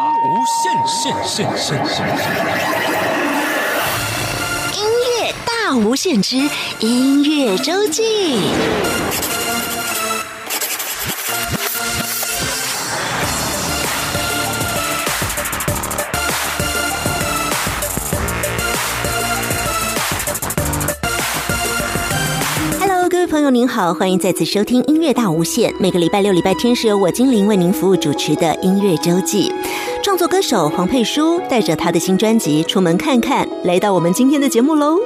大无限限限限限！音乐大无限之音乐周记。朋友，您好，欢迎再次收听音乐大无限。每个礼拜六、礼拜天是由我精灵为您服务主持的音乐周记。创作歌手黄佩书带着他的新专辑《出门看看》来到我们今天的节目喽。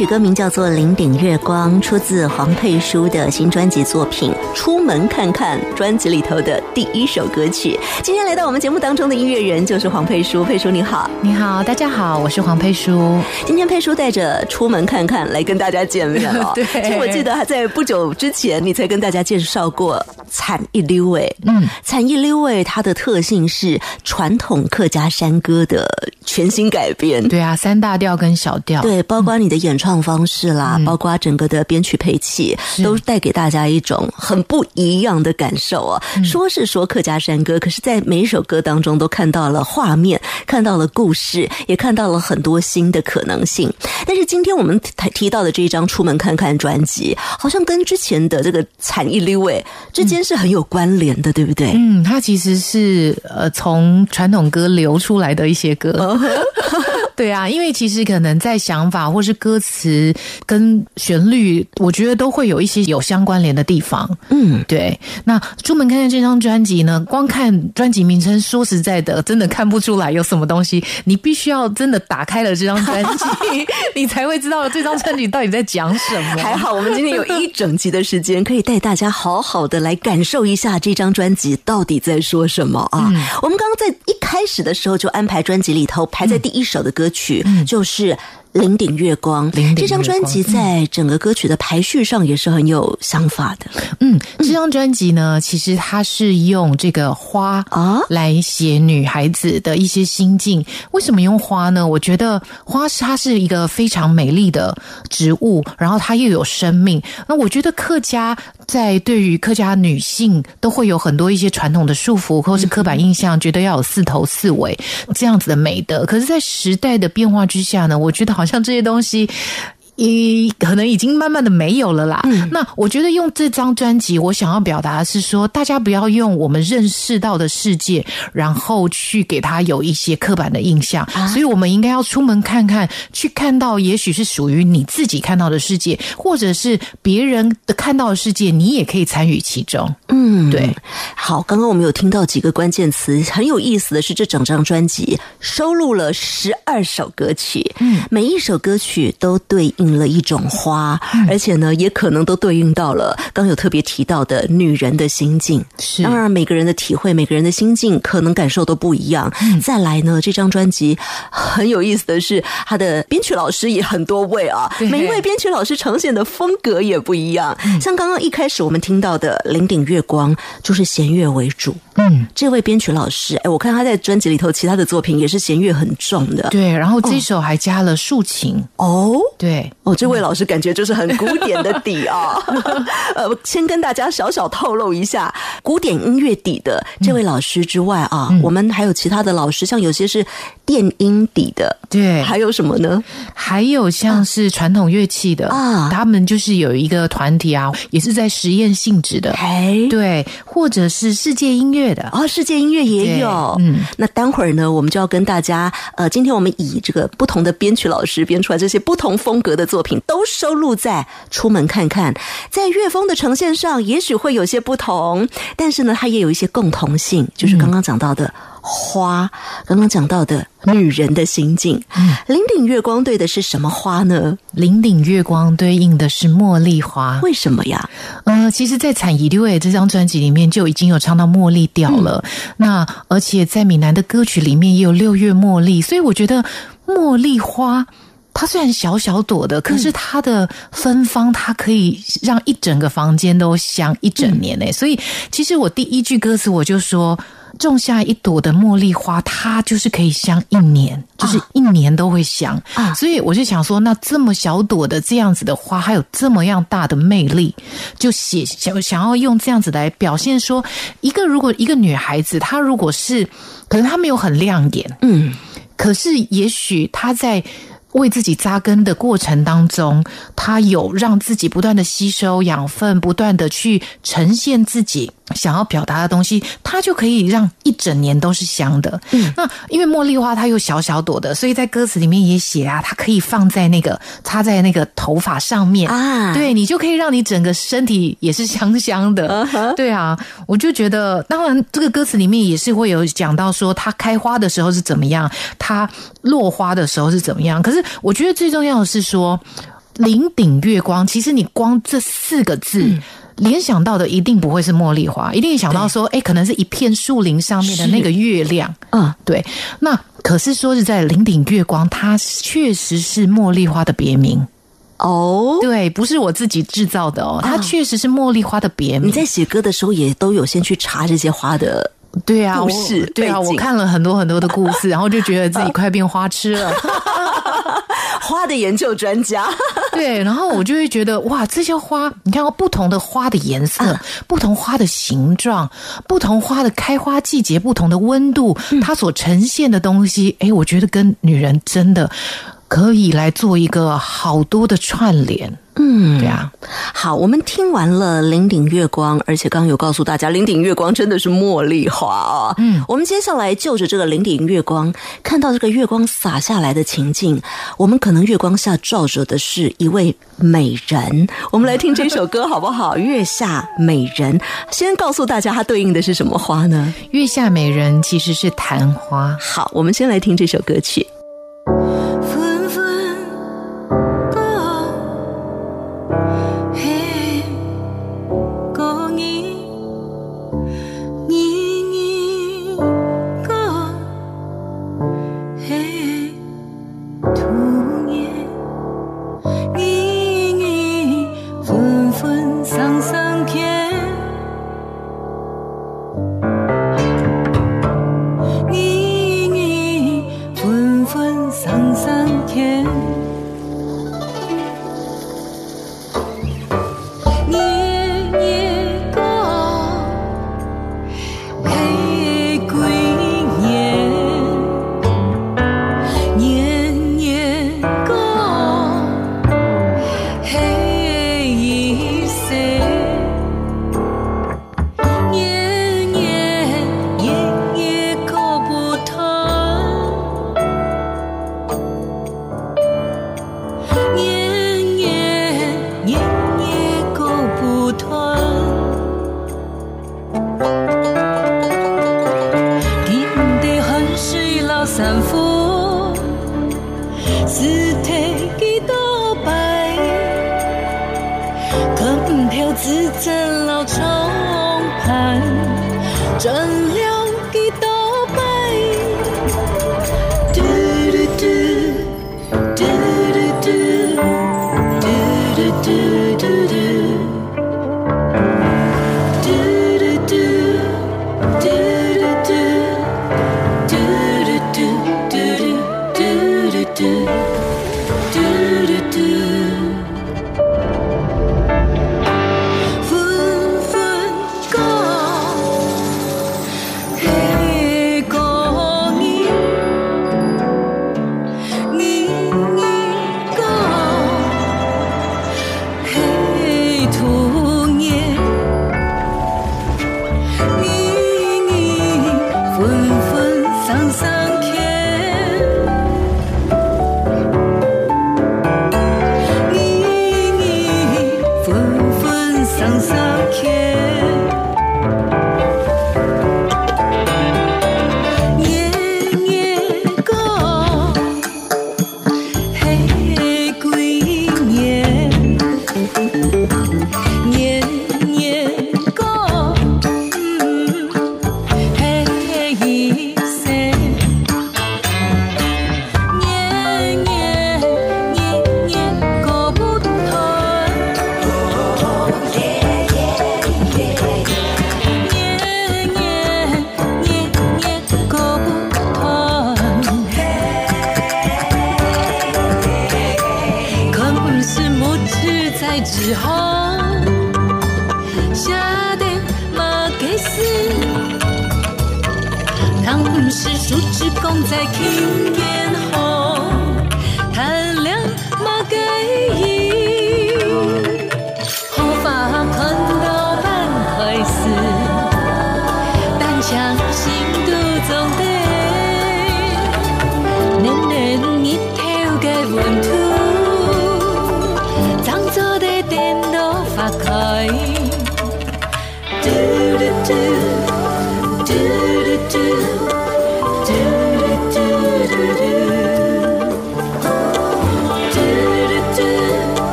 曲歌名叫做《零顶月光》，出自黄佩书的新专辑作品《出门看看》专辑里头的第一首歌曲。今天来到我们节目当中的音乐人就是黄佩书，佩书你好，你好，大家好，我是黄佩书。今天佩书带着《出门看看》来跟大家见面了。对，其实我记得还在不久之前，你才跟大家介绍过《惨一溜诶》。嗯，《惨一溜诶》它的特性是传统客家山歌的全新改编。对啊，三大调跟小调，对，包括你的演唱方式啦，包括整个的编曲配器，都带给大家一种很不一样的感受啊。说是说客家山歌，可是在每一首歌当中都看到了画面，看到了故事，也看到了很多新的可能性。但是今天我们提提到的这一张《出门看看》专辑，好像跟之前的这个《惨一溜诶》之间是很有关联的，对不对？嗯，它其实是呃从传统歌流出来的一些歌。对啊，因为其实可能在想法或是歌词跟旋律，我觉得都会有一些有相关联的地方。嗯，对。那出门看看这张专辑呢，光看专辑名称，说实在的，真的看不出来有什么东西。你必须要真的打开了这张专辑，你才会知道这张专辑到底在讲什么。还好，我们今天有一整集的时间，可以带大家好好的来感受一下这张专辑到底在说什么啊！我们刚刚在一开始的时候就安排专辑里头排在第一首的歌曲，就是。零顶月光，这张专辑在整个歌曲的排序上也是很有想法的。嗯，这张专辑呢，其实它是用这个花啊来写女孩子的一些心境。为什么用花呢？我觉得花是它是一个非常美丽的植物，然后它又有生命。那我觉得客家在对于客家女性都会有很多一些传统的束缚或是刻板印象，觉得要有四头四尾这样子的美德。可是，在时代的变化之下呢，我觉得。好像这些东西。一可能已经慢慢的没有了啦。那我觉得用这张专辑，我想要表达的是说，大家不要用我们认识到的世界，然后去给他有一些刻板的印象。所以我们应该要出门看看，去看到也许是属于你自己看到的世界，或者是别人的看到的世界，你也可以参与其中。嗯，对。好，刚刚我们有听到几个关键词，很有意思的是，这整张专辑收录了十二首歌曲，嗯，每一首歌曲都对应。了一种花，而且呢，也可能都对应到了刚有特别提到的女人的心境。是，当然每个人的体会，每个人的心境可能感受都不一样。再来呢，这张专辑很有意思的是，他的编曲老师也很多位啊，每一位编曲老师呈现的风格也不一样。像刚刚一开始我们听到的《零顶月光》，就是弦乐为主。嗯，这位编曲老师，哎，我看他在专辑里头其他的作品也是弦乐很重的。对，然后这首还加了竖琴。哦，对。哦，这位老师感觉就是很古典的底啊。呃，先跟大家小小透露一下，古典音乐底的这位老师之外啊，我们还有其他的老师，像有些是电音底的，对，还有什么呢？还有像是传统乐器的啊，他们就是有一个团体啊，也是在实验性质的，哎，对，或者是世界音乐的。啊，世界音乐也有。嗯，那待会儿呢，我们就要跟大家，呃，今天我们以这个不同的编曲老师编出来这些不同风格的。作品都收录在《出门看看》，在乐风的呈现上，也许会有些不同，但是呢，它也有一些共同性，就是刚刚讲到的花，刚刚讲到的女人的心境。零顶月光对的是什么花呢？零顶月光对应的是茉莉花。为什么呀？呃，其实，在《产一六》这张专辑里面就已经有唱到茉莉调了。那而且在闽南的歌曲里面也有六月茉莉，所以我觉得茉莉花。它虽然小小朵的，可是它的芬芳，它可以让一整个房间都香一整年呢。所以，其实我第一句歌词我就说，种下一朵的茉莉花，它就是可以香一年，就是一年都会香啊。所以我就想说，那这么小朵的这样子的花，还有这么样大的魅力，就写想想要用这样子来表现说，一个如果一个女孩子，她如果是可能她没有很亮眼，嗯，可是也许她在。为自己扎根的过程当中，他有让自己不断的吸收养分，不断的去呈现自己想要表达的东西，它就可以让一整年都是香的。嗯，那因为茉莉花它又小小朵的，所以在歌词里面也写啊，它可以放在那个插在那个头发上面啊，对你就可以让你整个身体也是香香的。对啊，我就觉得，当然这个歌词里面也是会有讲到说它开花的时候是怎么样，它落花的时候是怎么样。可是我觉得最重要的是说。林顶月光，其实你光这四个字联想到的一定不会是茉莉花，一定想到说，哎，可能是一片树林上面的那个月亮。嗯，对。那可是说是在林顶月光，它确实是茉莉花的别名哦。对，不是我自己制造的哦，它确实是茉莉花的别名。你在写歌的时候也都有先去查这些花的对啊故事，对啊，我看了很多很多的故事，然后就觉得自己快变花痴了。花的研究专家，对，然后我就会觉得哇，这些花，你看不同的花的颜色，不同花的形状，不同花的开花季节，不同的温度，它所呈现的东西，哎，我觉得跟女人真的可以来做一个好多的串联。嗯，对啊。好，我们听完了林顶月光，而且刚刚有告诉大家，林顶月光真的是茉莉花啊。嗯，我们接下来就着这个林顶月光，看到这个月光洒下来的情境，我们可能月光下照着的是一位美人。我们来听这首歌好不好？月下美人，先告诉大家它对应的是什么花呢？月下美人其实是昙花。好，我们先来听这首歌曲。在轻烟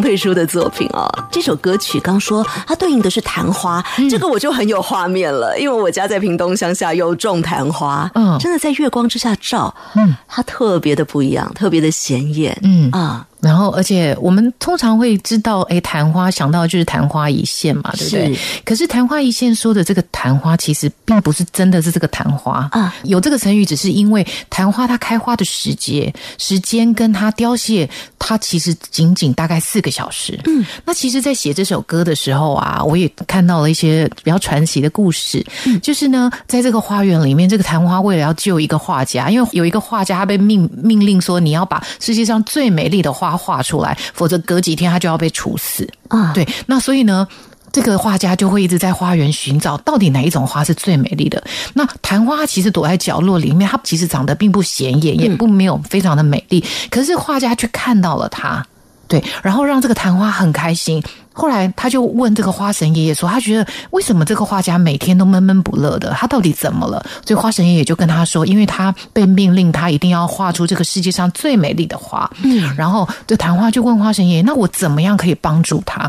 黄佩书的作品哦。这首歌曲刚说它对应的是昙花，这个我就很有画面了，因为我家在屏东乡下有种昙花，嗯，真的在月光之下照，嗯，它特别的不一样，特别的显眼，嗯啊。然后，而且我们通常会知道，哎，昙花想到就是昙花一现嘛，对不对？可是昙花一现说的这个昙花，其实并不是真的是这个昙花啊。有这个成语，只是因为昙花它开花的时节、时间跟它凋谢，它其实仅仅大概四个小时。嗯，那其实，在写这首歌的时候啊，我也看到了一些比较传奇的故事。嗯，就是呢，在这个花园里面，这个昙花为了要救一个画家，因为有一个画家他被命命令说，你要把世界上最美丽的花。画出来，否则隔几天他就要被处死啊！对，那所以呢，这个画家就会一直在花园寻找，到底哪一种花是最美丽的。那昙花其实躲在角落里面，它其实长得并不显眼，也不没有非常的美丽。可是画家却看到了它，对，然后让这个昙花很开心。后来他就问这个花神爷爷说：“他觉得为什么这个画家每天都闷闷不乐的？他到底怎么了？”所以花神爷爷就跟他说：“因为他被命令，他一定要画出这个世界上最美丽的花。”嗯，然后这昙花就问花神爷爷：“那我怎么样可以帮助他？”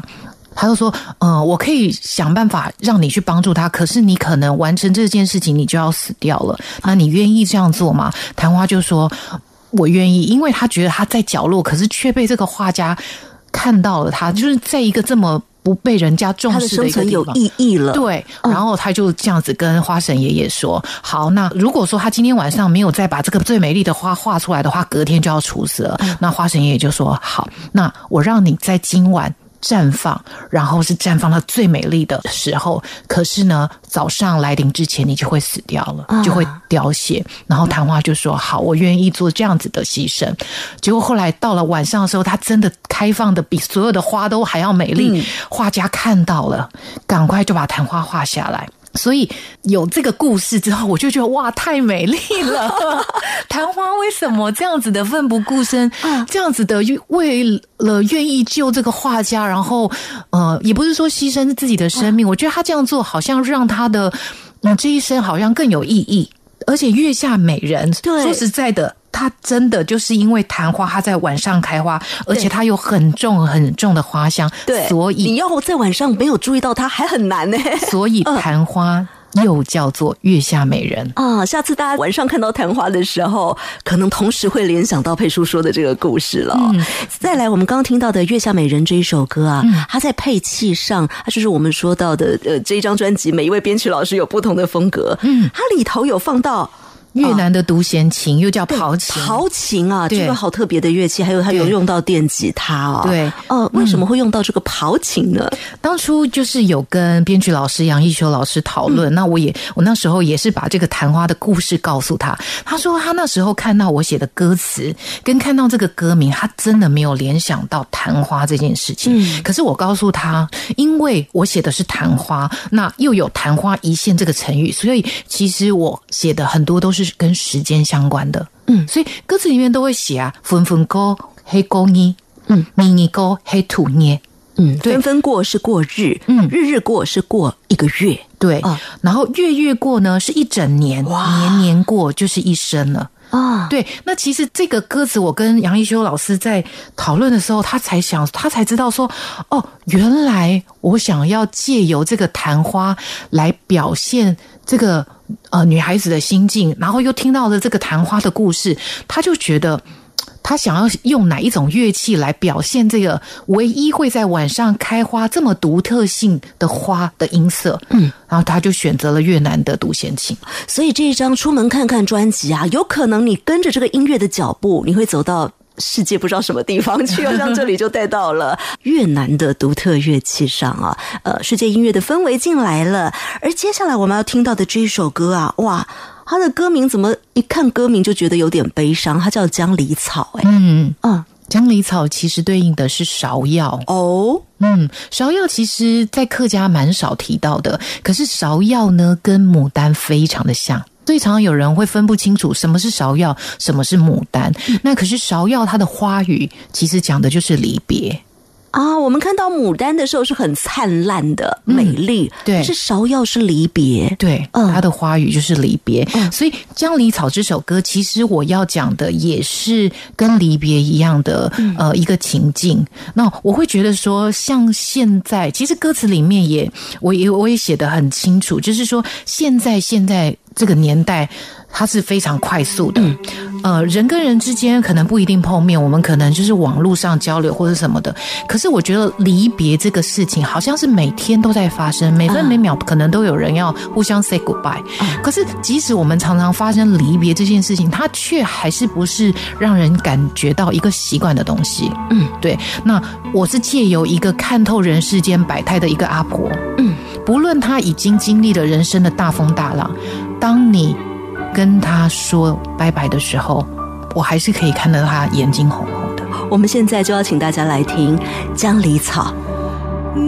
他就说：“嗯，我可以想办法让你去帮助他，可是你可能完成这件事情，你就要死掉了。那你愿意这样做吗？”昙花就说：“我愿意，因为他觉得他在角落，可是却被这个画家。”看到了他，就是在一个这么不被人家重视的一个地方，有意义了。对，然后他就这样子跟花神爷爷说：“好，那如果说他今天晚上没有再把这个最美丽的花画出来的话，隔天就要处死了。”那花神爷爷就说：“好，那我让你在今晚。”绽放，然后是绽放到最美丽的时候。可是呢，早上来临之前，你就会死掉了，就会凋谢。然后昙花就说：“好，我愿意做这样子的牺牲。”结果后来到了晚上的时候，它真的开放的比所有的花都还要美丽。画家看到了，赶快就把昙花画下来。所以有这个故事之后，我就觉得哇，太美丽了！昙花为什么这样子的奋不顾身，这样子的为了愿意救这个画家，然后呃，也不是说牺牲自己的生命，我觉得他这样做好像让他的嗯这一生好像更有意义。而且月下美人，说实在的。它真的就是因为昙花，它在晚上开花，而且它有很重很重的花香，对，所以你要在晚上没有注意到它，还很难呢。所以昙花又叫做月下美人啊。下次大家晚上看到昙花的时候，可能同时会联想到佩叔说的这个故事了。再来，我们刚刚听到的《月下美人》这一首歌啊，它在配器上，它就是我们说到的呃，这一张专辑，每一位编曲老师有不同的风格。嗯，它里头有放到。越南的独弦琴又叫刨琴，刨琴啊，这个好特别的乐器，还有它有用到电吉他哦。对，呃，为什么会用到这个刨琴呢？当初就是有跟编剧老师杨一修老师讨论，那我也我那时候也是把这个昙花的故事告诉他，他说他那时候看到我写的歌词，跟看到这个歌名，他真的没有联想到昙花这件事情。嗯，可是我告诉他，因为我写的是昙花，那又有昙花一现这个成语，所以其实我写的很多都是。是跟时间相关的，嗯，所以歌词里面都会写啊，分分过黑过呢，嗯，咪咪过黑土呢，嗯，分分过是过日，嗯，日日过是过一个月，对，然后月月过呢是一整年，年年过就是一生了啊，对，那其实这个歌词我跟杨一修老师在讨论的时候，他才想，他才知道说，哦，原来我想要借由这个昙花来表现这个。呃，女孩子的心境，然后又听到了这个昙花的故事，他就觉得 他想要用哪一种乐器来表现这个唯一会在晚上开花这么独特性的花的音色。嗯，然后他就选择了越南的独弦琴。所以这一张《出门看看》专辑啊，有可能你跟着这个音乐的脚步，你会走到。世界不知道什么地方去，好像这里就带到了 越南的独特乐器上啊，呃，世界音乐的氛围进来了。而接下来我们要听到的这一首歌啊，哇，它的歌名怎么一看歌名就觉得有点悲伤？它叫《江离草》哎，嗯嗯，江离草其实对应的是芍药哦，嗯，芍药其实在客家蛮少提到的，可是芍药呢跟牡丹非常的像。所以常常有人会分不清楚什么是芍药，什么是牡丹。那可是芍药它的花语其实讲的就是离别。啊，我们看到牡丹的时候是很灿烂的、美丽，对，是芍药是离别，对，它的花语就是离别。所以《江离草》这首歌，其实我要讲的也是跟离别一样的呃一个情境。那我会觉得说，像现在，其实歌词里面也，我也我也写的很清楚，就是说现在现在这个年代。它是非常快速的，呃，人跟人之间可能不一定碰面，我们可能就是网络上交流或者什么的。可是我觉得离别这个事情，好像是每天都在发生，每分每秒可能都有人要互相 say goodbye。可是即使我们常常发生离别这件事情，它却还是不是让人感觉到一个习惯的东西。嗯，对。那我是借由一个看透人世间百态的一个阿婆，嗯，不论她已经经历了人生的大风大浪，当你。跟他说拜拜的时候，我还是可以看到他眼睛红红的。我们现在就要请大家来听《江离草》。关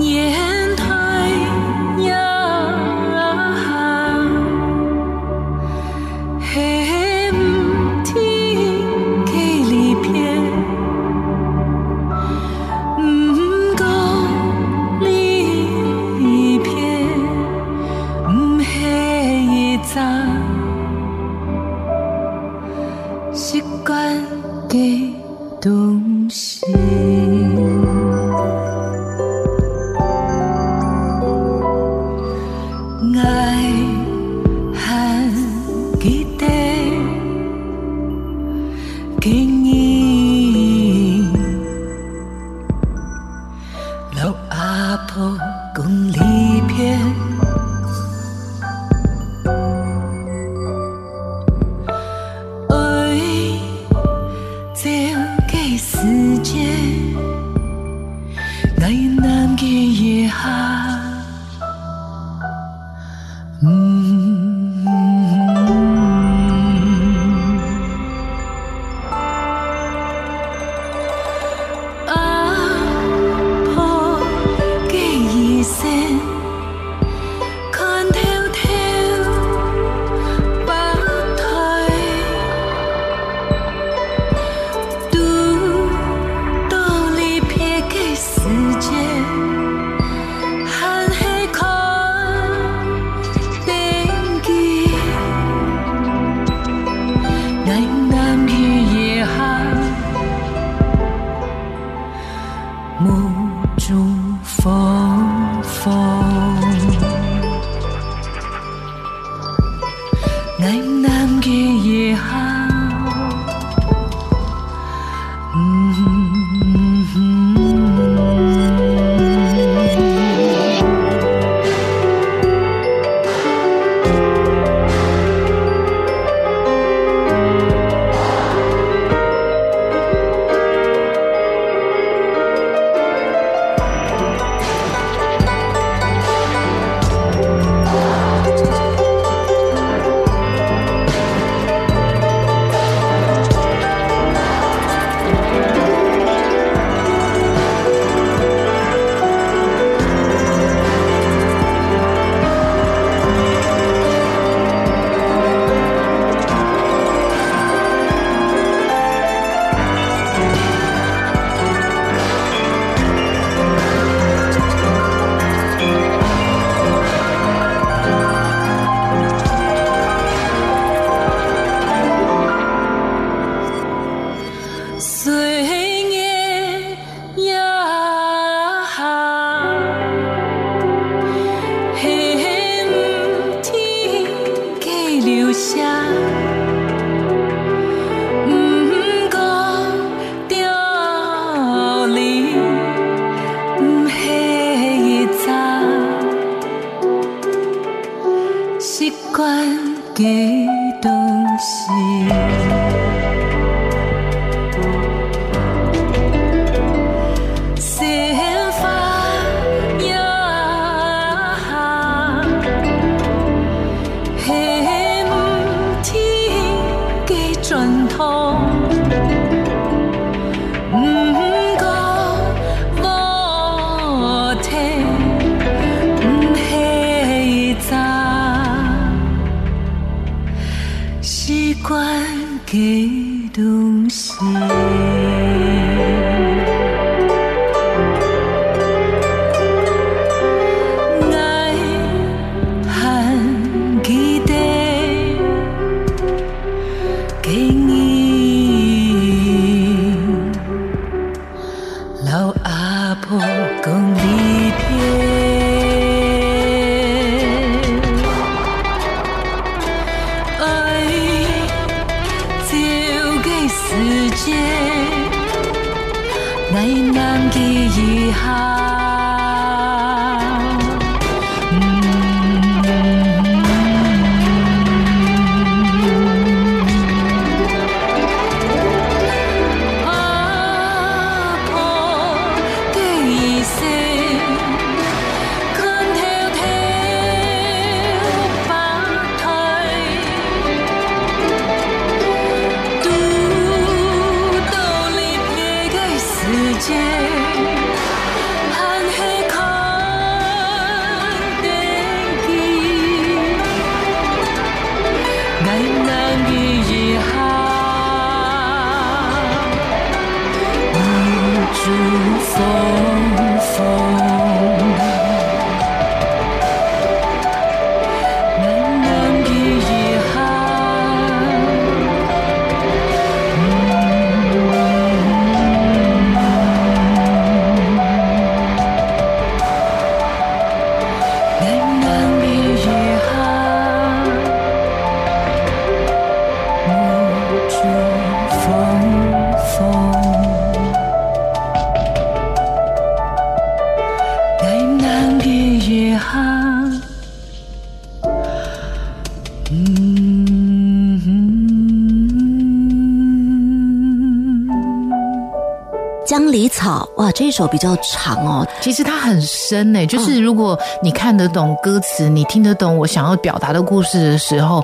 哇，这一首比较长哦。其实它很深呢、就是如果你看得懂歌词，你听得懂我想要表达的故事的时候，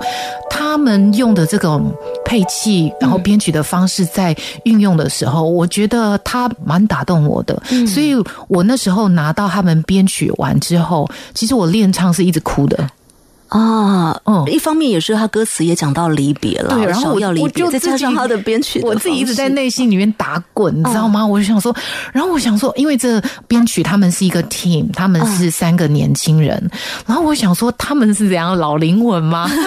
他们用的这种配器，然后编曲的方式在运用的时候，我觉得它蛮打动我的。所以我那时候拿到他们编曲完之后，其实我练唱是一直哭的。啊，嗯一方面也是他歌词也讲到离别了，对，然后我要离别，我就再加上自己他的编曲的我自己一直在内心里面打滚，你知道吗？我就想说，然后我想说，因为这编曲他们是一个 team，他们是三个年轻人，然后我想说，他们是怎样老灵魂吗？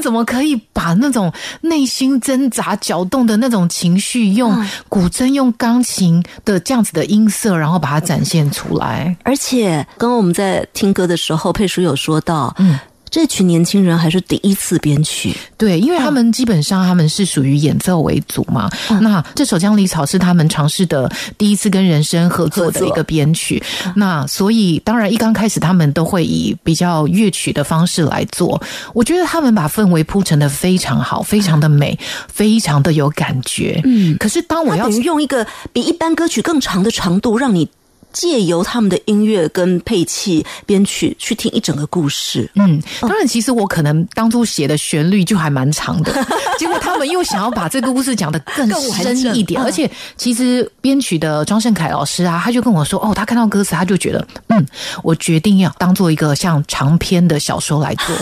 怎么可以把那种内心挣扎、搅动的那种情绪，用古筝、用钢琴的这样子的音色，然后把它展现出来？而且刚刚我们在听歌的时候，佩叔有说到，嗯。这群年轻人还是第一次编曲，对，因为他们基本上他们是属于演奏为主嘛。那这首《江离草》是他们尝试的第一次跟人声合作的一个编曲。那所以当然一刚开始他们都会以比较乐曲的方式来做。我觉得他们把氛围铺成的非常好，非常的美，非常的有感觉。嗯，可是当我要等于用一个比一般歌曲更长的长度，让你借由他们的音乐跟配器编曲去听一整个故事。嗯，当然，其实我可能当初写的旋律就还蛮长的，结果他们又想要把这个故事讲得更深一点，嗯而且其实编曲的庄胜凯老师啊，他就跟我说，哦，他看到歌词，他就觉得，嗯，我决定要当做一个像长篇的小说来做。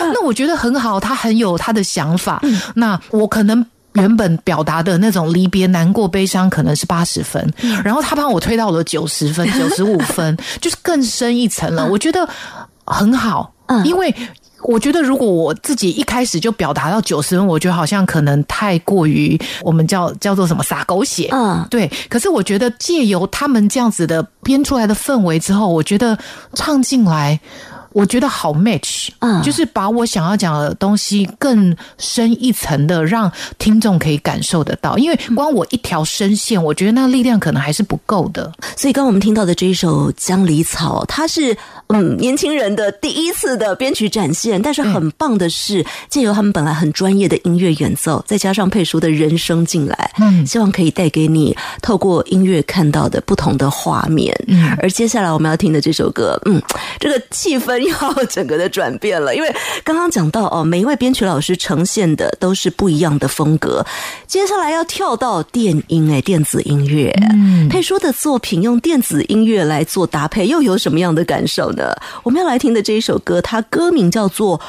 那我觉得很好，他很有他的想法。那我可能。原本表达的那种离别、难过、悲伤，可能是八十分，然后他帮我推到了九十分、九十五分，就是更深一层了。我觉得很好，嗯因为我觉得如果我自己一开始就表达到九十分，我觉得好像可能太过于我们叫叫做什么撒狗血，嗯对。可是我觉得借由他们这样子的编出来的氛围之后，我觉得唱进来。我觉得好 match，嗯就是把我想要讲的东西更深一层的，让听众可以感受得到。因为光我一条声线，我觉得那力量可能还是不够的。所以刚刚我们听到的这一首《江离草》，它是嗯年轻人的第一次的编曲展现，但是很棒的是，借由他们本来很专业的音乐演奏，再加上佩叔的人声进来，嗯希望可以带给你透过音乐看到的不同的画面。嗯而接下来我们要听的这首歌，嗯，这个气氛要整个的转变了，因为刚刚讲到哦，每一位编曲老师呈现的都是不一样的风格。接下来要跳到电音哎，电子音乐，嗯佩叔的作品用电子音乐来做搭配，又有什么样的感受呢？我们要来听的这一首歌，它歌名叫做。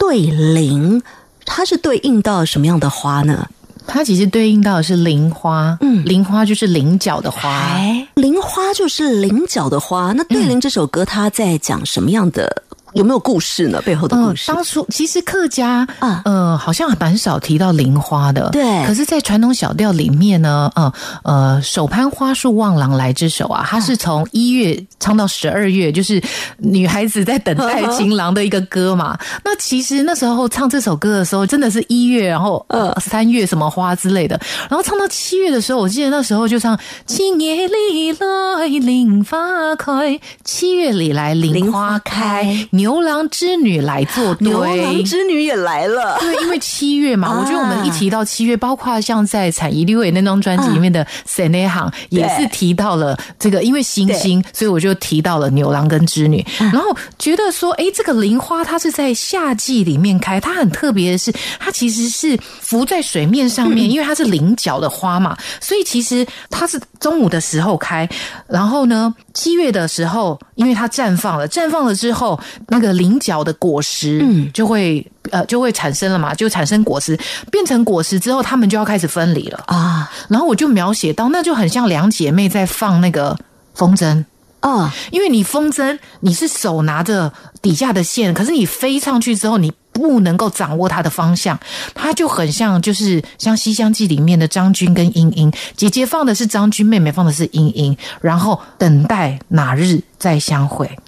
对铃，它是对应到什么样的花呢？它其实对应到的是菱花，嗯菱花就是菱角的花。哎，菱花就是菱角的花。那《对菱》这首歌，它在讲什么样的？有没有故事呢？背后的故事？嗯当初其实客家啊呃，好像蛮少提到菱花的。对可是，在传统小调里面呢，呃呃，手攀花树望郎来这首啊，它是从一月唱到十二月，就是女孩子在等待情郎的一个歌嘛。那其实那时候唱这首歌的时候，真的是一月，然后呃三月什么花之类的，然后唱到七月的时候，我记得那时候就唱“今夜里来菱花开”，七月里来菱花开，牛郎织女来做对。牛郎织女也来了。对，因为七月嘛，啊。我觉得我们一提到七月，包括像在产一六伟那张专辑里面的《神内行》，也是提到了这个，因为星星，所以我就提到了牛郎跟织女，然后觉得说，哎，这个菱花它是在夏季里面开，它很特别的是，它其实是浮在水面上面，因为它是菱角的花嘛，所以其实它是中午的时候开，然后呢，七月的时候，因为它绽放了，绽放了之后，那个菱角的果实，嗯就会呃就会产生了嘛，就产生果实，变成果实之后，它们就要开始分离了。啊然后我就描写到，那就很像两姐妹在放那个风筝。啊！因为你风筝，你是手拿着底下的线，可是你飞上去之后，你不能够掌握它的方向，它就很像就是像《西厢记》里面的张君跟莺莺，姐姐放的是张君，妹妹放的是莺莺，然后等待哪日再相会。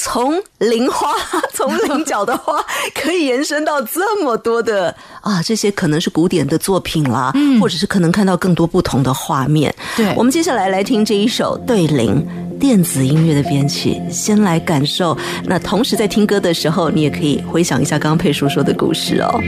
从菱花，从菱角的花，可以延伸到这么多的啊，这些可能是古典的作品啦，或者是可能看到更多不同的画面。对我们接下来来听这一首对铃电子音乐的编曲，先来感受。那同时在听歌的时候，你也可以回想一下刚刚佩叔说的故事哦。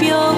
表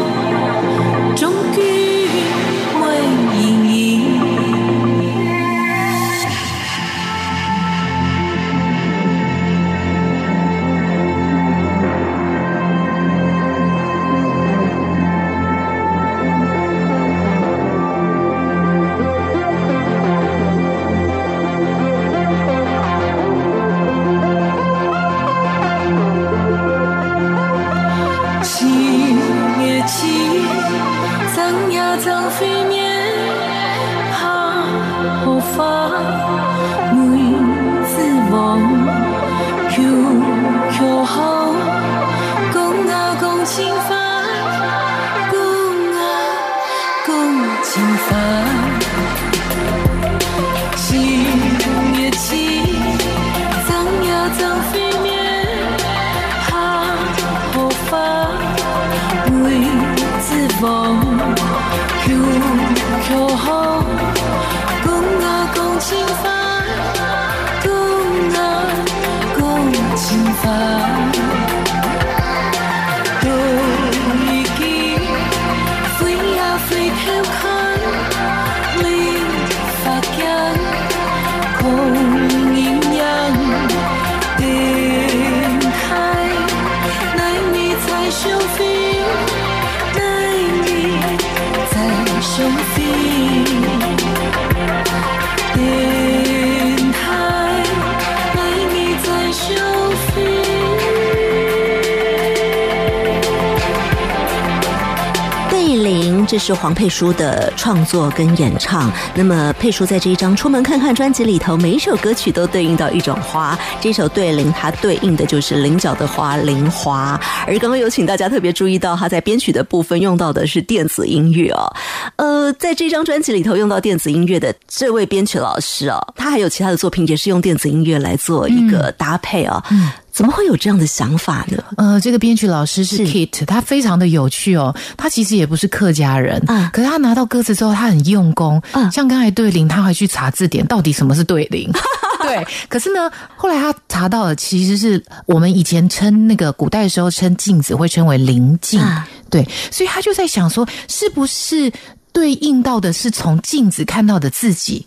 是黄佩书的创作跟演唱。那么佩书在这一张《出门看看》专辑里头，每一首歌曲都对应到一种花。这首对铃，它对应的就是菱角的花——菱花。而刚刚有请大家特别注意到，他在编曲的部分用到的是电子音乐哦。呃，在这张专辑里头用到电子音乐的这位编曲老师哦，他还有其他的作品也是用电子音乐来做一个搭配哦。嗯。怎么会有这样的想法呢？呃，这个编曲老师是 Kit，他非常的有趣哦。他其实也不是客家人，啊，可是他拿到歌词之后，他很用功。嗯，像刚才对铃，他还去查字典，到底什么是对铃？对，可是呢，后来他查到了，其实是我们以前称那个古代的时候称镜子会称为灵镜，对，所以他就在想说，是不是对应到的是从镜子看到的自己？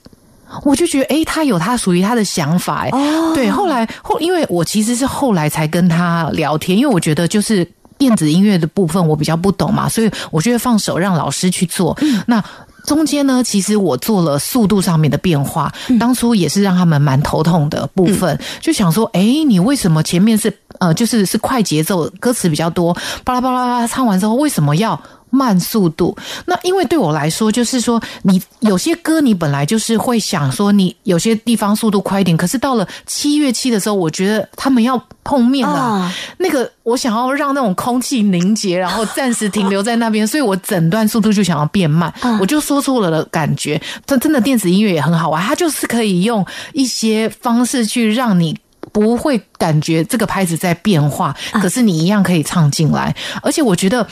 我就觉得，哎，他有他属于他的想法，哎，对。后来后，因为我其实是后来才跟他聊天，因为我觉得就是电子音乐的部分我比较不懂嘛，所以我就会放手让老师去做。那中间呢，其实我做了速度上面的变化，当初也是让他们蛮头痛的部分，就想说，哎，你为什么前面是呃，就是是快节奏，歌词比较多，巴拉巴拉巴拉，唱完之后为什么要？慢速度，那因为对我来说，就是说，你有些歌你本来就是会想说，你有些地方速度快一点，可是到了七月七的时候，我觉得他们要碰面了，那个我想要让那种空气凝结，然后暂时停留在那边，所以我整段速度就想要变慢，我就说错了的感觉。它真的电子音乐也很好玩，它就是可以用一些方式去让你不会感觉这个拍子在变化，可是你一样可以唱进来，而且我觉得。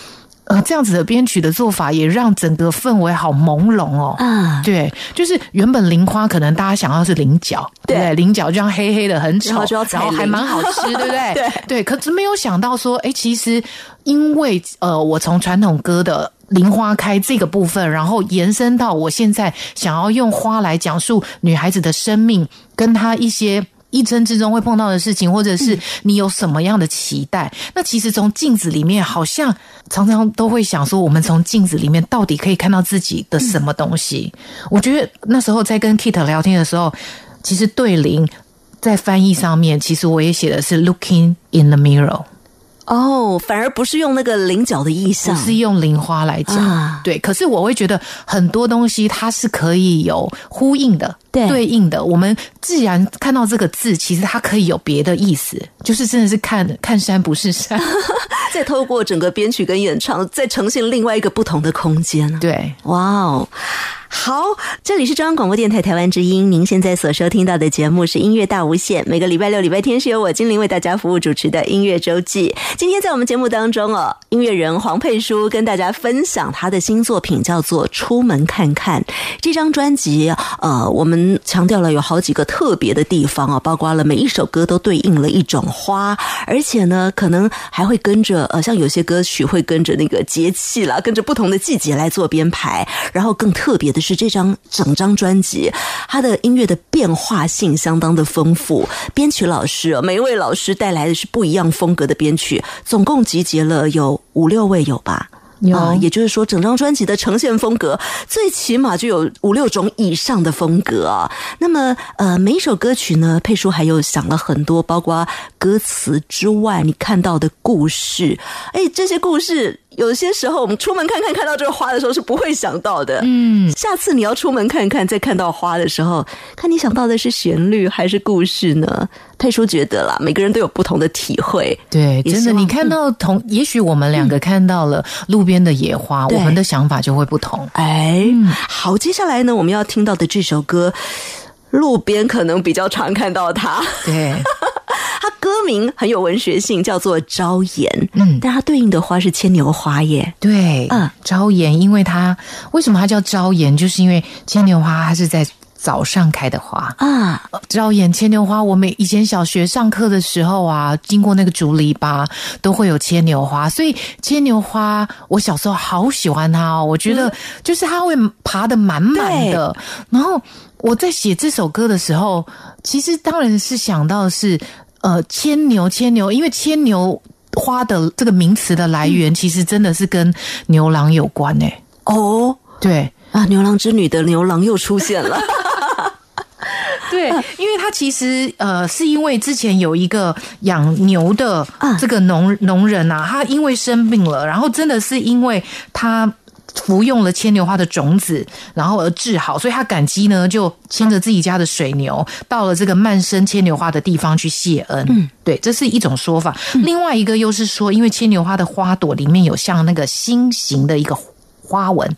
呃，这样子的编曲的做法也让整个氛围好朦胧哦。啊，对，就是原本菱花可能大家想要是菱角，对，对菱角这样黑黑的很丑，然后还蛮好吃，对不对？对对，可是没有想到说，哎，其实因为呃，我从传统歌的菱花开这个部分，然后延伸到我现在想要用花来讲述女孩子的生命，跟她一些。一生之中会碰到的事情，或者是你有什么样的期待？那其实从镜子里面，好像常常都会想说，我们从镜子里面到底可以看到自己的什么东西？我觉得那时候在跟 Kit 聊天的时候，其实对林在翻译上面，其实我也写的是 “looking in the mirror”。哦，反而不是用那个菱角的意象，是用菱花来讲。对，可是我会觉得很多东西它是可以有呼应的，对应的。我们既然看到这个字，其实它可以有别的意思，就是真的是看 看山不是山。再透过整个编曲跟演唱，再呈现另外一个不同的空间。对，哇哦。好，这里是中央广播电台台湾之音。您现在所收听到的节目是音乐大无限。每个礼拜六、礼拜天是由我精灵为大家服务主持的音乐周记。今天在我们节目当中哦，音乐人黄佩书跟大家分享他的新作品，叫做《出门看看》。这张专辑，呃，我们强调了有好几个特别的地方啊，包括了每一首歌都对应了一种花，而且呢，可能还会跟着呃，像有些歌曲会跟着那个节气啦，跟着不同的季节来做编排，然后更特别的。是这张整张专辑，它的音乐的变化性相当的丰富。编曲老师，每一位老师带来的是不一样风格的编曲，总共集结了有五六位有吧？有，也就是说，整张专辑的呈现风格最起码就有五六种以上的风格啊。那么，呃，每一首歌曲呢，佩叔还有想了很多，包括歌词之外，你看到的故事，哎，这些故事。有些时候，我们出门看看，看到这个花的时候是不会想到的。嗯，下次你要出门看看，再看到花的时候，看你想到的是旋律还是故事呢？佩叔觉得啦，每个人都有不同的体会。对，真的，你看到同，也许我们两个看到了路边的野花，我们的想法就会不同。哎，好，接下来呢，我们要听到的这首歌。路边可能比较常看到它，对，它歌名很有文学性，叫做《朝颜》，嗯，但它对应的花是牵牛花耶，对，嗯，朝颜，因为它为什么它叫朝颜，就是因为牵牛花它是在早上开的花。啊，朝颜牵牛花，我们以前小学上课的时候啊，经过那个竹篱笆都会有牵牛花，所以牵牛花我小时候好喜欢它哦，我觉得就是它会爬的满满的，然后。我在写这首歌的时候，其实当然是想到是呃牵牛牵牛，因为牵牛花的这个名词的来源，其实真的是跟牛郎有关诶。哦，对。啊，牛郎织女的牛郎又出现了。对，因为他其实呃是因为之前有一个养牛的这个农农人啊，他因为生病了，然后真的是因为他。服用了牵牛花的种子，然后而治好，所以他感激呢，就牵着自己家的水牛到了这个漫生牵牛花的地方去谢恩。嗯，对，这是一种说法。另外一个又是说，因为牵牛花的花朵里面有像那个心形的一个花纹。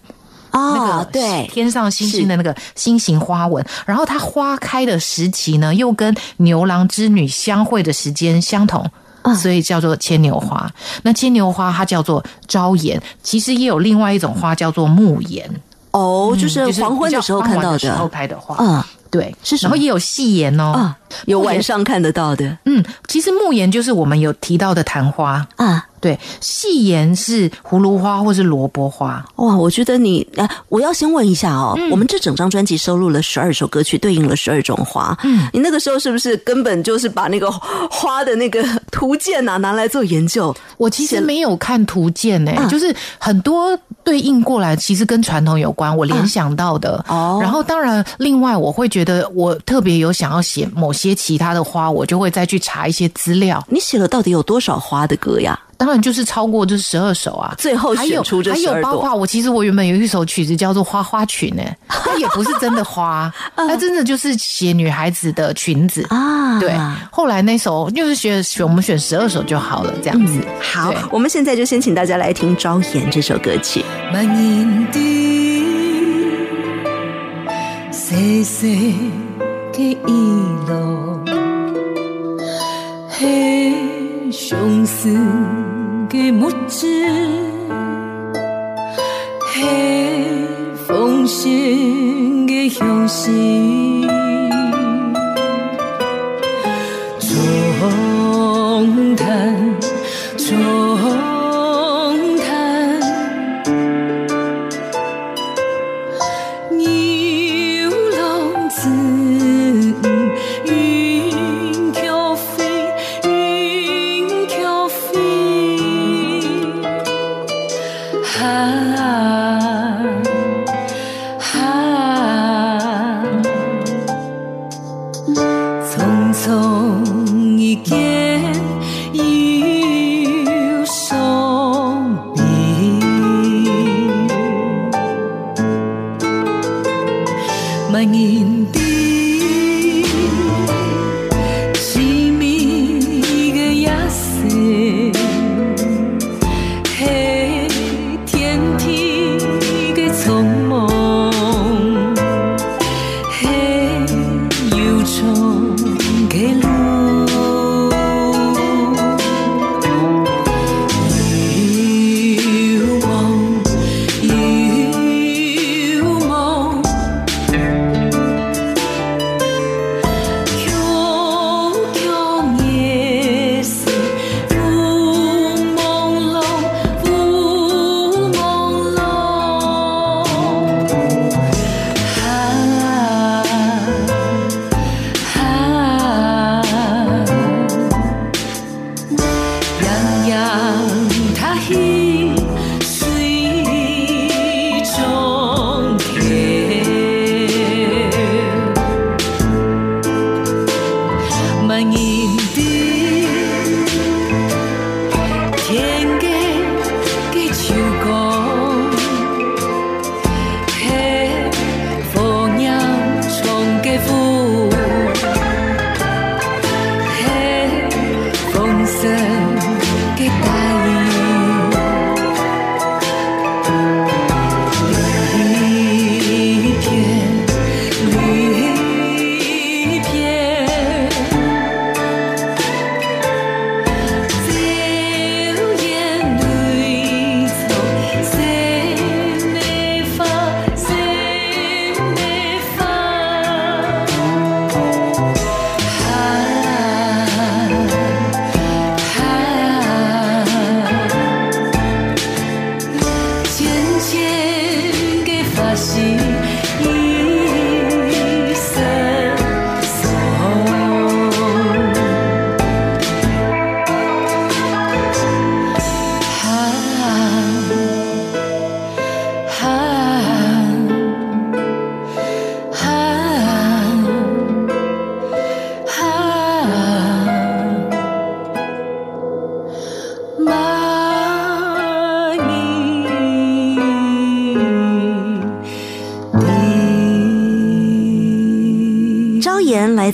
那个对天上星星的那个星形花纹，然后它花开的时期呢，又跟牛郎织女相会的时间相同，所以叫做牵牛花。那牵牛花它叫做朝颜，其实也有另外一种花叫做暮颜。哦，就是黄昏的时候看到的时候开的花。嗯，对，是。然后也有细颜哦，有晚上看得到的。嗯，其实木言就是我们有提到的昙花啊。对，细盐是葫芦花或是萝卜花哇！我觉得你啊，我要先问一下哦，我们这整张专辑收录了十二首歌曲，对应了十二种花。嗯，你那个时候是不是根本就是把那个花 的那个图鉴呐拿来做研究？我其实没有看图鉴呢，就是很多对应过来，其实跟传统有关，我联想到的。哦，然后当然，另外我会觉得我特别有想要写某些其他的花，我就会再去查一些资料。你写了到底有多少花的歌呀？当然就是超过就是十二首啊，最后选出这十二还有包括我其实我原本有一首曲子叫做《花花裙》呢，它也不是真的花，它真的就是写女孩子的裙子啊。对，后来那首就是选选我们选十二首就好了，这样子。好，我们现在就先请大家来听《朝颜》这首歌曲。相思的木子，是风声的响息。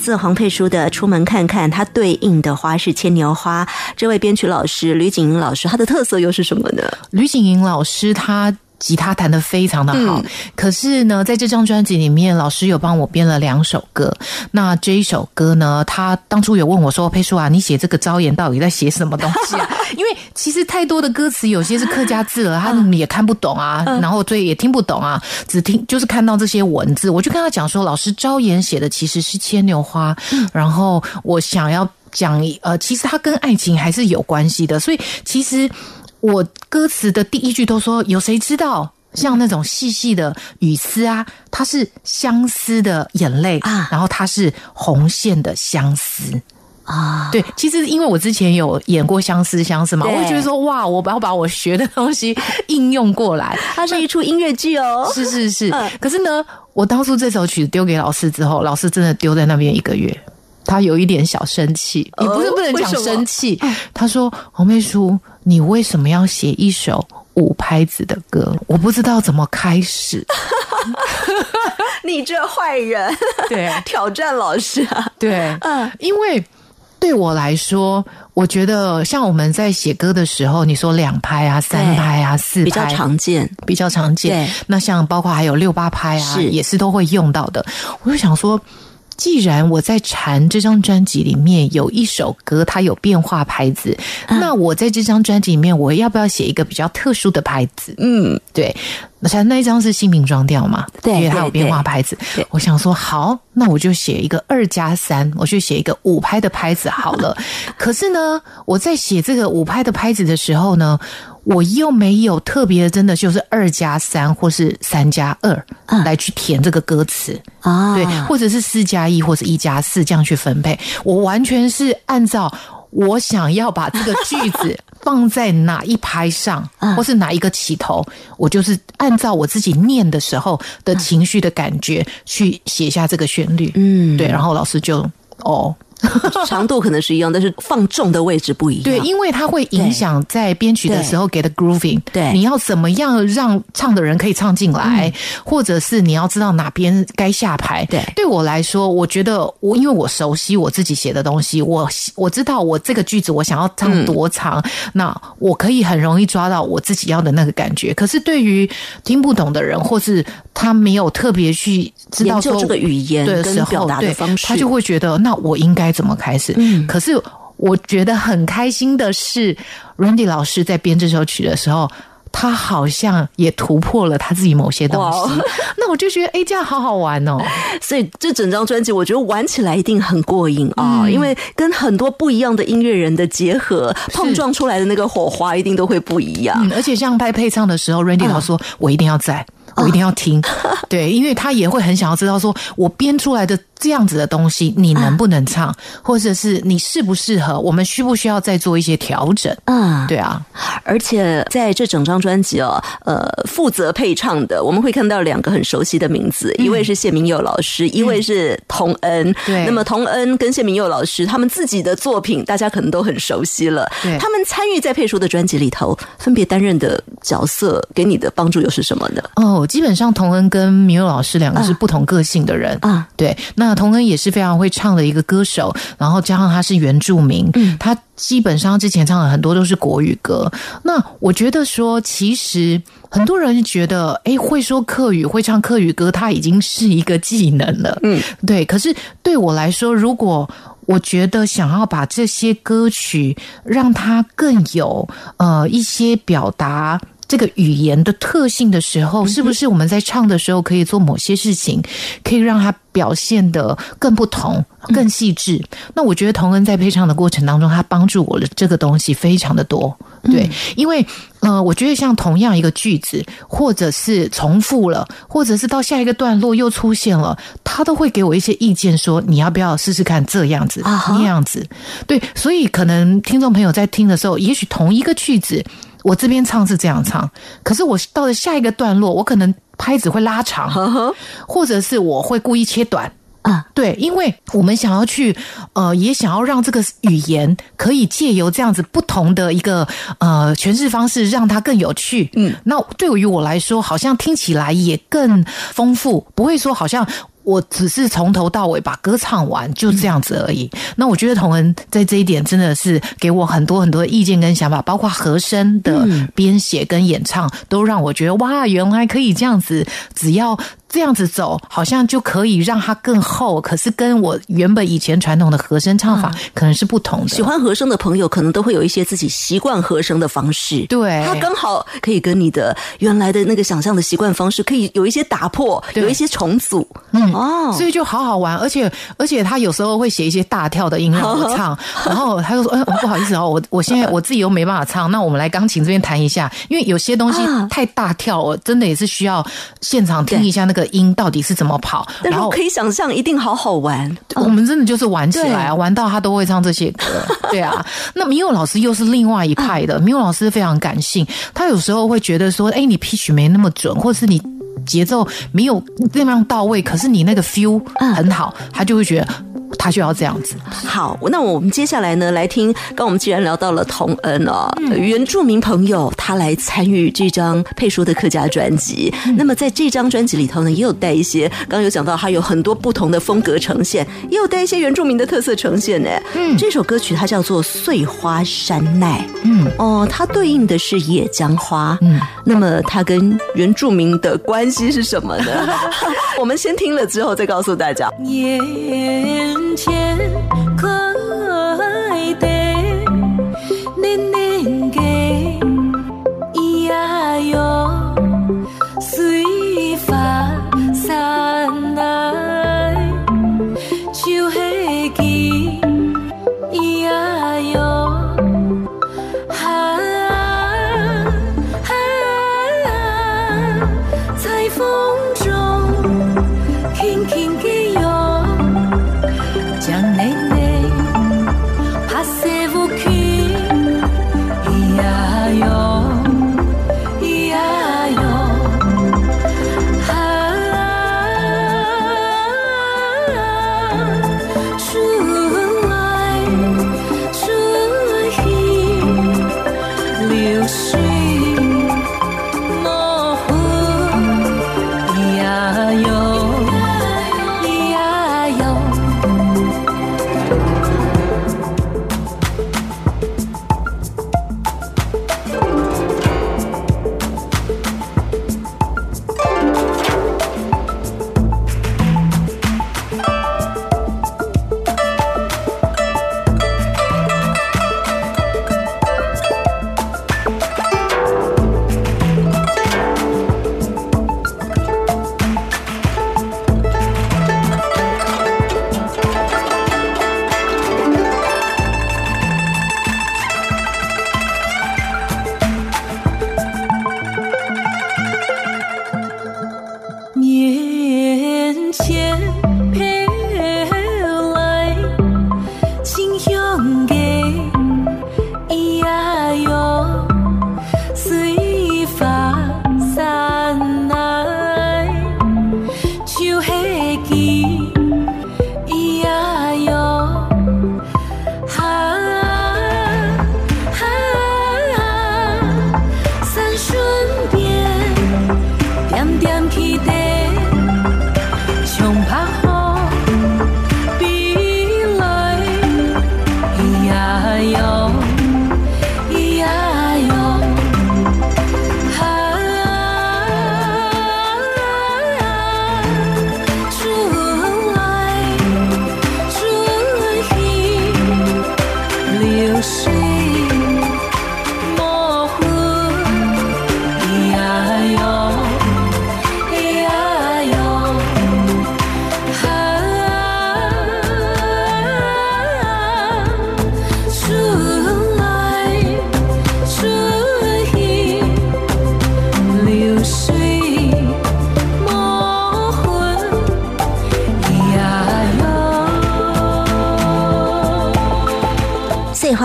自黄佩书的《出门看看》，它对应的花是牵牛花。这位编曲老师吕景莹老师，他的特色又是什么呢？吕景莹老师他。吉他弹得非常的好，可是呢，在这张专辑里面，老师有帮我编了两首歌。那这一首歌呢，他当初有问我说：“佩叔啊，你写这个招言到底在写什么东西啊？” 因为其实太多的歌词有些是客家字了，他们也看不懂啊，然后所以也听不懂啊，只听就是看到这些文字，我就跟他讲说：“老师招言写的其实是牵牛花，然后我想要讲呃，其实它跟爱情还是有关系的，所以其实。”我歌词的第一句都说有谁知道，像那种细细的雨丝啊，它是相思的眼泪啊，然后它是红线的相思啊。对，其实因为我之前有演过相思相思嘛，我会觉得说哇，我要把我学的东西应用过来。它是一出音乐剧哦，是是是。可是呢，我当初这首曲子丢给老师之后，老师真的丢在那边一个月。他有一点小生气，也不是不能讲生气。他说：“黄妹叔，你为什么要写一首五拍子的歌？我不知道怎么开始。”你这坏人，对，挑战老师啊，对，嗯，因为对我来说，我觉得像我们在写歌的时候，你说两拍啊、三拍啊、四拍比较常见，比较常见。那像包括还有六八拍啊，也是都会用到的。我就想说。既然我在禅这张专辑里面有一首歌，它有变化拍子，那我在这张专辑里面，我要不要写一个比较特殊的拍子？嗯，对。那像那一张是新名装调嘛？对，因为它有变化拍子。我想说，好，那我就写一个二加三，我就写一个五拍的拍子好了。可是呢，我在写这个五拍的拍子的时候呢，我又没有特别真的就是二加三或是三加二来去填这个歌词啊，对，或者是四加一或者一加四这样去分配，我完全是按照。我想要把这个句子 放在哪一拍上，或是哪一个起头，我就是按照我自己念的时候的情绪的感觉去写下这个旋律。嗯，对，然后老师就哦。长度可能是一样，但是放重的位置不一样。对，因为它会影响在编曲的时候给的 grooving。对，你要怎么样让唱的人可以唱进来，或者是你要知道哪边该下牌。对，对我来说，我觉得我因为我熟悉我自己写的东西，我我知道我这个句子我想要唱多长，那我可以很容易抓到我自己要的那个感觉。可是对于听不懂的人，或是他没有特别去知道说这个语言跟表达的方式，他就会觉得那我应该。怎么开始？嗯，可是我觉得很开心的是，Randy 老师在编这首曲的时候，他好像也突破了他自己某些东西。那我就觉得，哎，这样好好玩哦！所以这整张专辑，我觉得玩起来一定很过瘾啊，因为跟很多不一样的音乐人的结合，碰撞出来的那个火花一定都会不一样。而且像拍配唱的时候，Randy 老师说：“我一定要在。”我一定要听，对，因为他也会很想要知道，说我编出来的这样子的东西，你能不能唱，或者是你适不适合，我们需不需要再做一些调整？嗯，对啊。而且在这整张专辑哦，呃，负责配唱的，我们会看到两个很熟悉的名字，一位是谢明佑老师，一位是童恩。对，那么童恩跟谢明佑老师他们自己的作品，大家可能都很熟悉了。对，他们参与在配书的专辑里头，分别担任的角色，给你的帮助又是什么呢？哦。基本上，童恩跟米友老师两个是不同个性的人啊。对，那童恩也是非常会唱的一个歌手，然后加上他是原住民，他基本上之前唱的很多都是国语歌。那我觉得说，其实很多人觉得，哎，会说客语、会唱客语歌，他已经是一个技能了。嗯，对。可是对我来说，如果我觉得想要把这些歌曲让它更有呃一些表达。这个语言的特性的时候，是不是我们在唱的时候可以做某些事情，可以让它表现的更不同、更细致？那我觉得童恩在配唱的过程当中，他帮助我的这个东西非常的多。对，因为呃，我觉得像同样一个句子，或者是重复了，或者是到下一个段落又出现了，他都会给我一些意见，说你要不要试试看这样子、那样子？对，所以可能听众朋友在听的时候，也许同一个句子。我这边唱是这样唱，可是我到了下一个段落，我可能拍子会拉长，或者是我会故意切短啊。对，因为我们想要去呃，也想要让这个语言可以借由这样子不同的一个呃诠释方式，让它更有趣。嗯，那对于我来说，好像听起来也更丰富，不会说好像。我只是从头到尾把歌唱完，就这样子而已。那我觉得同恩在这一点真的是给我很多很多的意见跟想法，包括和声的编写跟演唱，都让我觉得哇，原来可以这样子，只要。这样子走，好像就可以让它更厚。可是跟我原本以前传统的和声唱法可能是不同的。喜欢和声的朋友，可能都会有一些自己习惯和声的方式。对，它刚好可以跟你的原来的那个想象的习惯方式，可以有一些打破，有一些重组。嗯哦，所以就好好玩。而且而且他有时候会写一些大跳的音让我唱，然后他就说：“嗯，不好意思哦，我我现在我自己又没办法唱，那我们来钢琴这边弹一下。因为有些东西太大跳，我真的也是需要现场听一下那个。”音到底是怎么跑？然后可以想象，一定好好玩。我们真的就是玩起来啊，玩到他都会唱这些歌。对啊，那米友老师又是另外一派的。米友老师非常感性，他有时候会觉得说：“哎，你 pitch 没那么准，或是你节奏没有那么样到位，可是你那个 feel 很好。”他就会觉得。他就要这样子。好，那我们接下来呢，来听。刚我们既然聊到了童恩哦，原住民朋友他来参与这张佩叔的客家专辑。那么在这张专辑里头呢，也有带一些，刚刚有讲到，他有很多不同的风格呈现，也有带一些原住民的特色呈现呢。嗯，这首歌曲它叫做《碎花山奈》。嗯，哦，它对应的是野姜花。嗯，那么它跟原住民的关系是什么呢？我们先听了之后再告诉大家。眼前快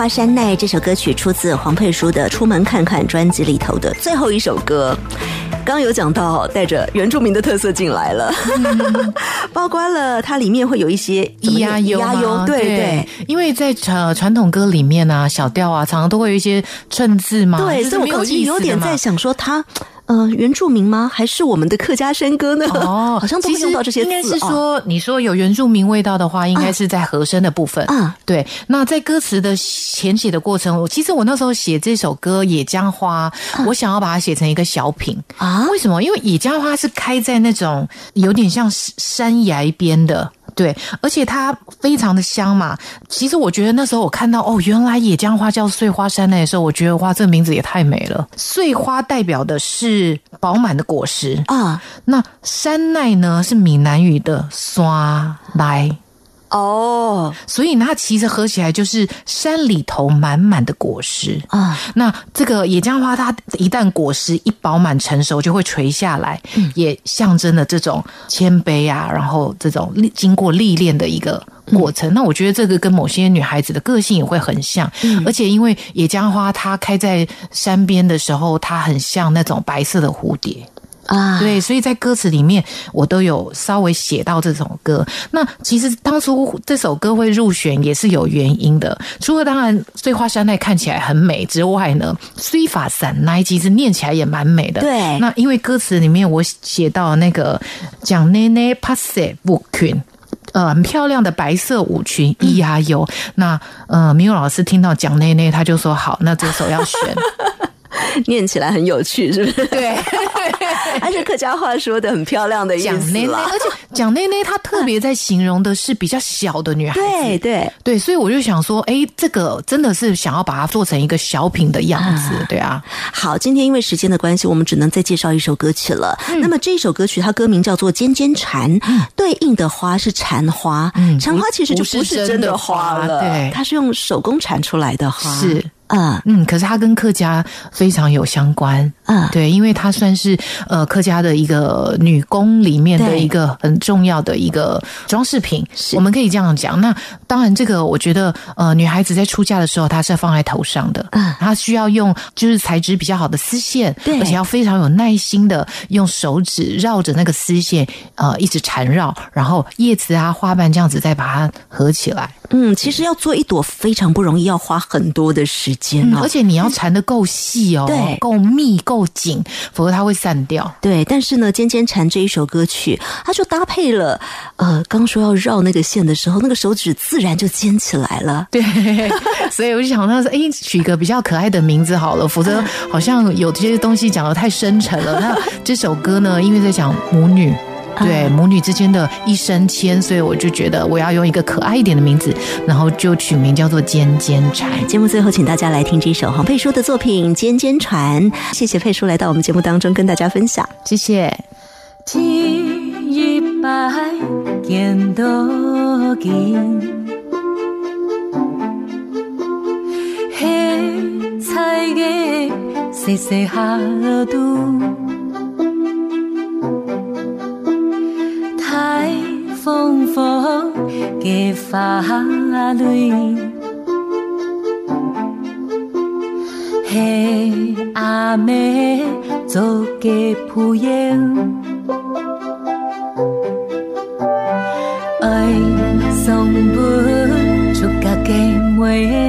花山奈这首歌曲出自黄佩书的《出门看看》专辑里头的最后一首歌。刚有讲到带着原住民的特色进来了，包括了它里面会有一些咿呀咿呀哟，对对，因为在传传统歌里面啊，小调啊，常常都会有一些衬字嘛，对，所以我刚才有点在想说它。呃原住民吗？还是我们的客家山歌呢？哦，好像都会用到这些字。应该是说，你说有原住民味道的话，应该是在和声的部分。嗯，对。那在歌词的填写的过程，我其实我那时候写这首歌《野姜花》，我想要把它写成一个小品啊？为什么？因为野姜花是开在那种有点像山崖边的。对，而且它非常的香嘛。其实我觉得那时候我看到哦，原来野姜花叫碎花山奈的时候，我觉得哇，这个名字也太美了。碎花代表的是饱满的果实啊，那山奈呢是闽南语的刷来。哦，所以它其实合起来就是山里头满满的果实啊。那这个野姜花，它一旦果实一饱满成熟，就会垂下来，也象征了这种谦卑啊，然后这种经过历练的一个过程。那我觉得这个跟某些女孩子的个性也会很像，而且因为野姜花它开在山边的时候，它很像那种白色的蝴蝶。啊，对，所以在歌词里面我都有稍微写到这首歌。那其实当初这首歌会入选也是有原因的，除了当然碎花山奈看起来很美之外呢，碎法伞奈其实念起来也蛮美的。对，那因为歌词里面我写到那个讲奈奈 passe 舞裙，呃，很漂亮的白色舞裙，咿呀哟。那呃，米友老师听到蒋奈奈，他就说好，那这首要选。念起来很有趣，是不是？对，而且客家话说的很漂亮的意思啦。而且蒋内内她特别在形容的是比较小的女孩子，对对对，所以我就想说，哎，这个真的是想要把它做成一个小品的样子，对啊。好，今天因为时间的关系，我们只能再介绍一首歌曲了。那么这首歌曲它歌名叫做《尖尖蝉》，对应的花是蝉花，蝉花其实就不是真的花了，对，它是用手工缠出来的花，是。啊，嗯，可是它跟客家非常有相关，啊，对，因为它算是呃客家的一个女工里面的一个很重要的一个装饰品，我们可以这样讲。那当然，这个我觉得呃女孩子在出嫁的时候，她是放在头上的，嗯，她需要用就是材质比较好的丝线，对，而且要非常有耐心的用手指绕着那个丝线，呃，一直缠绕，然后叶子啊花瓣这样子再把它合起来。嗯，其实要做一朵非常不容易，要花很多的时间哦，而且你要缠的够细哦，对，够密够紧，否则它会散掉。对，但是呢，《尖尖缠》这一首歌曲，它就搭配了，呃，刚说要绕那个线的时候，那个手指自然就尖起来了。对，所以我就想到说，哎，取个比较可爱的名字好了，否则好像有这些东西讲的太深沉了。那这首歌呢，因为在讲母女。对母女之间的一生牵，所以我就觉得我要用一个可爱一点的名字，然后就取名叫做尖尖蝉。节目最后，请大家来听这首黄佩书的作品《尖尖蝉》。谢谢佩书来到我们节目当中跟大家分享，谢谢。天一白见多金，黑彩的细细下肚。风风嘅花蕊，黑阿妹做嘅铺烟，爱送不出家嘅门，